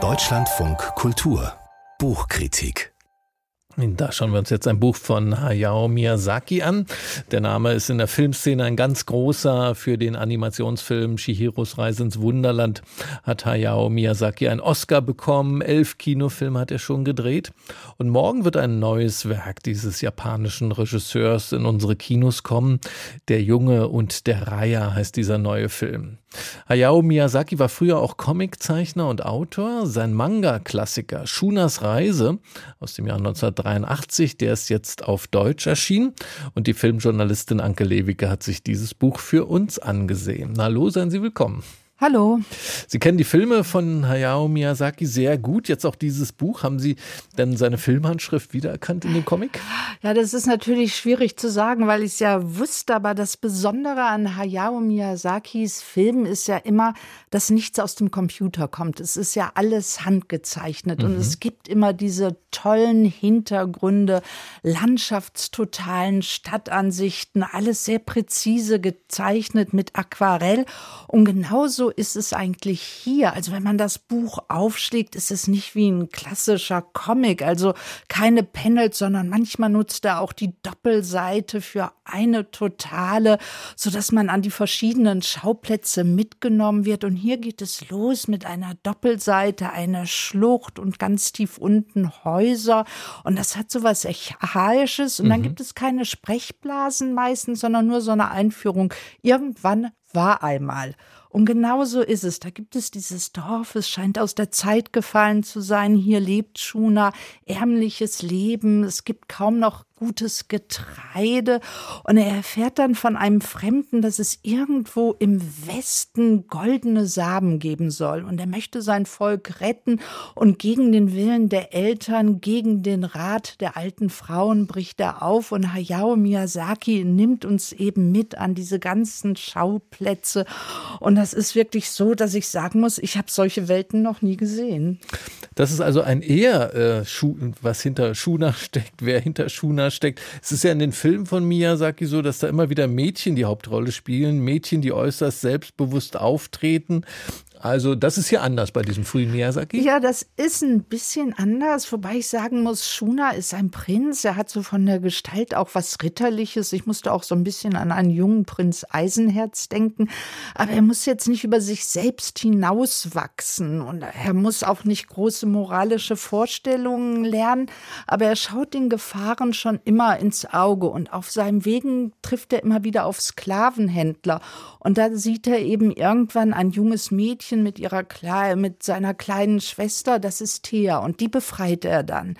Deutschlandfunk Kultur Buchkritik da schauen wir uns jetzt ein Buch von Hayao Miyazaki an. Der Name ist in der Filmszene ein ganz großer. Für den Animationsfilm Shihiros Reise ins Wunderland hat Hayao Miyazaki einen Oscar bekommen. Elf Kinofilme hat er schon gedreht. Und morgen wird ein neues Werk dieses japanischen Regisseurs in unsere Kinos kommen. Der Junge und der Reiher heißt dieser neue Film. Hayao Miyazaki war früher auch Comiczeichner und Autor. Sein Manga-Klassiker Shunas Reise aus dem Jahr 1983, der ist jetzt auf Deutsch erschienen und die Filmjournalistin Anke Lewicke hat sich dieses Buch für uns angesehen. Hallo, seien Sie willkommen. Hallo. Sie kennen die Filme von Hayao Miyazaki sehr gut. Jetzt auch dieses Buch. Haben Sie denn seine Filmhandschrift wiedererkannt in dem Comic? Ja, das ist natürlich schwierig zu sagen, weil ich es ja wusste. Aber das Besondere an Hayao Miyazakis Filmen ist ja immer, dass nichts aus dem Computer kommt. Es ist ja alles handgezeichnet. Mhm. Und es gibt immer diese tollen Hintergründe, landschaftstotalen Stadtansichten, alles sehr präzise gezeichnet mit Aquarell. Und genauso ist es eigentlich hier. Also wenn man das Buch aufschlägt, ist es nicht wie ein klassischer Comic, also keine Panels, sondern manchmal nutzt er auch die Doppelseite für eine totale, so dass man an die verschiedenen Schauplätze mitgenommen wird. Und hier geht es los mit einer Doppelseite, einer Schlucht und ganz tief unten Häuser. Und das hat so was Archaisches. Und mhm. dann gibt es keine Sprechblasen meistens, sondern nur so eine Einführung. Irgendwann war einmal. Und genau so ist es. Da gibt es dieses Dorf, es scheint aus der Zeit gefallen zu sein. Hier lebt Schuna, ärmliches Leben. Es gibt kaum noch gutes Getreide. Und er erfährt dann von einem Fremden, dass es irgendwo im Westen goldene Samen geben soll. Und er möchte sein Volk retten und gegen den Willen der Eltern, gegen den Rat der alten Frauen bricht er auf. Und Hayao Miyazaki nimmt uns eben mit an diese ganzen Schauplätze. Und das ist wirklich so, dass ich sagen muss, ich habe solche Welten noch nie gesehen. Das ist also ein eher, äh, was hinter Schuna steckt, wer hinter Schuna steckt. Es ist ja in den Filmen von Miyazaki so, dass da immer wieder Mädchen die Hauptrolle spielen, Mädchen, die äußerst selbstbewusst auftreten also das ist hier anders bei diesem frühen Miyazaki. Ja, das ist ein bisschen anders, wobei ich sagen muss, Shuna ist ein Prinz. Er hat so von der Gestalt auch was Ritterliches. Ich musste auch so ein bisschen an einen jungen Prinz Eisenherz denken. Aber er muss jetzt nicht über sich selbst hinauswachsen und er muss auch nicht große moralische Vorstellungen lernen. Aber er schaut den Gefahren schon immer ins Auge und auf seinem Wegen trifft er immer wieder auf Sklavenhändler. Und da sieht er eben irgendwann ein junges Mädchen, Mädchen mit ihrer mit seiner kleinen Schwester, das ist Thea und die befreit er dann.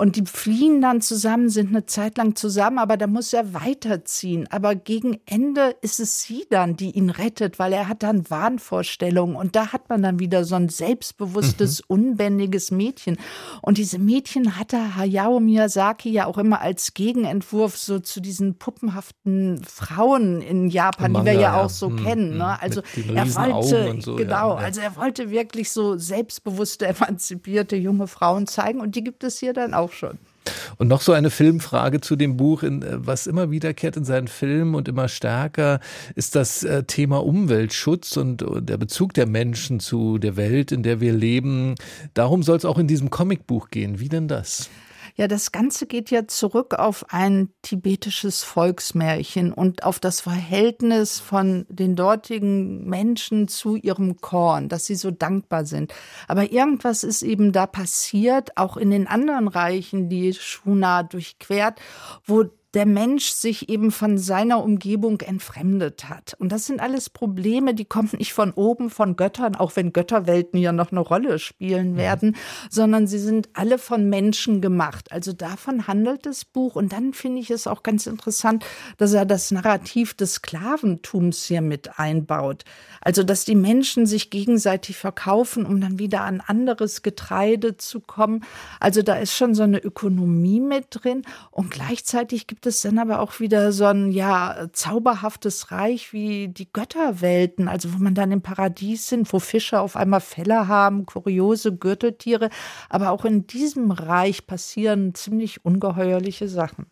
Und die fliehen dann zusammen, sind eine Zeit lang zusammen, aber da muss er weiterziehen. Aber gegen Ende ist es sie dann, die ihn rettet, weil er hat dann Wahnvorstellungen. Und da hat man dann wieder so ein selbstbewusstes, mhm. unbändiges Mädchen. Und diese Mädchen hatte Hayao Miyazaki ja auch immer als Gegenentwurf so zu diesen puppenhaften Frauen in Japan, Manga, die wir ja, ja. auch so mhm. kennen. Ne? Also er wollte, so, genau, ja. also er wollte wirklich so selbstbewusste, emanzipierte junge Frauen zeigen. Und die gibt es hier dann auch auch schon. Und noch so eine Filmfrage zu dem Buch, in, äh, was immer wiederkehrt in seinen Filmen und immer stärker, ist das äh, Thema Umweltschutz und der Bezug der Menschen zu der Welt, in der wir leben. Darum soll es auch in diesem Comicbuch gehen. Wie denn das? Ja, das Ganze geht ja zurück auf ein tibetisches Volksmärchen und auf das Verhältnis von den dortigen Menschen zu ihrem Korn, dass sie so dankbar sind. Aber irgendwas ist eben da passiert, auch in den anderen Reichen, die Shuna durchquert, wo der Mensch sich eben von seiner Umgebung entfremdet hat. Und das sind alles Probleme, die kommen nicht von oben, von Göttern, auch wenn Götterwelten ja noch eine Rolle spielen werden, ja. sondern sie sind alle von Menschen gemacht. Also davon handelt das Buch. Und dann finde ich es auch ganz interessant, dass er das Narrativ des Sklaventums hier mit einbaut. Also, dass die Menschen sich gegenseitig verkaufen, um dann wieder an anderes Getreide zu kommen. Also, da ist schon so eine Ökonomie mit drin. Und gleichzeitig gibt gibt es dann aber auch wieder so ein ja zauberhaftes Reich wie die Götterwelten, also wo man dann im Paradies sind, wo Fische auf einmal Felle haben, kuriose Gürteltiere. Aber auch in diesem Reich passieren ziemlich ungeheuerliche Sachen.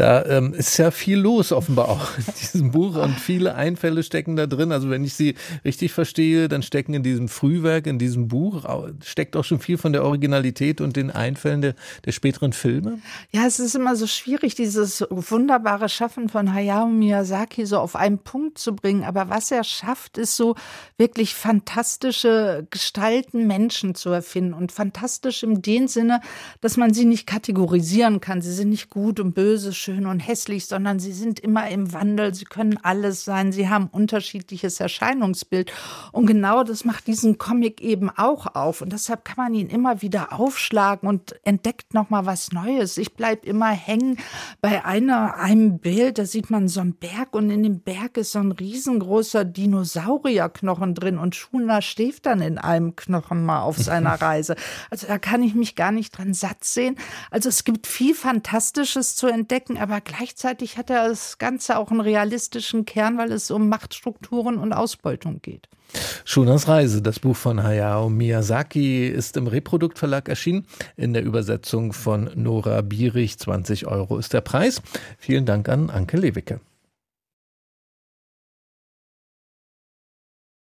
Da ähm, ist ja viel los offenbar auch in diesem Buch und viele Einfälle stecken da drin. Also wenn ich Sie richtig verstehe, dann stecken in diesem Frühwerk, in diesem Buch, steckt auch schon viel von der Originalität und den Einfällen der, der späteren Filme. Ja, es ist immer so schwierig, dieses wunderbare Schaffen von Hayao Miyazaki so auf einen Punkt zu bringen. Aber was er schafft, ist so wirklich fantastische Gestalten, Menschen zu erfinden und fantastisch in dem Sinne, dass man sie nicht kategorisieren kann. Sie sind nicht gut und böse, schön und hässlich, sondern sie sind immer im Wandel. Sie können alles sein. Sie haben unterschiedliches Erscheinungsbild. Und genau das macht diesen Comic eben auch auf. Und deshalb kann man ihn immer wieder aufschlagen und entdeckt nochmal was Neues. Ich bleibe immer hängen bei einer, einem Bild, da sieht man so einen Berg und in dem Berg ist so ein riesengroßer Dinosaurierknochen drin und Schuna schläft dann in einem Knochen mal auf seiner Reise. Also da kann ich mich gar nicht dran satt sehen. Also es gibt viel Fantastisches zu entdecken, aber gleichzeitig hat er das Ganze auch einen realistischen Kern, weil es um Machtstrukturen und Ausbeutung geht. Schunas Reise, das Buch von Hayao Miyazaki, ist im Reprodukt Verlag erschienen. In der Übersetzung von Nora Bierich. 20 Euro ist der Preis. Vielen Dank an Anke Lewicke.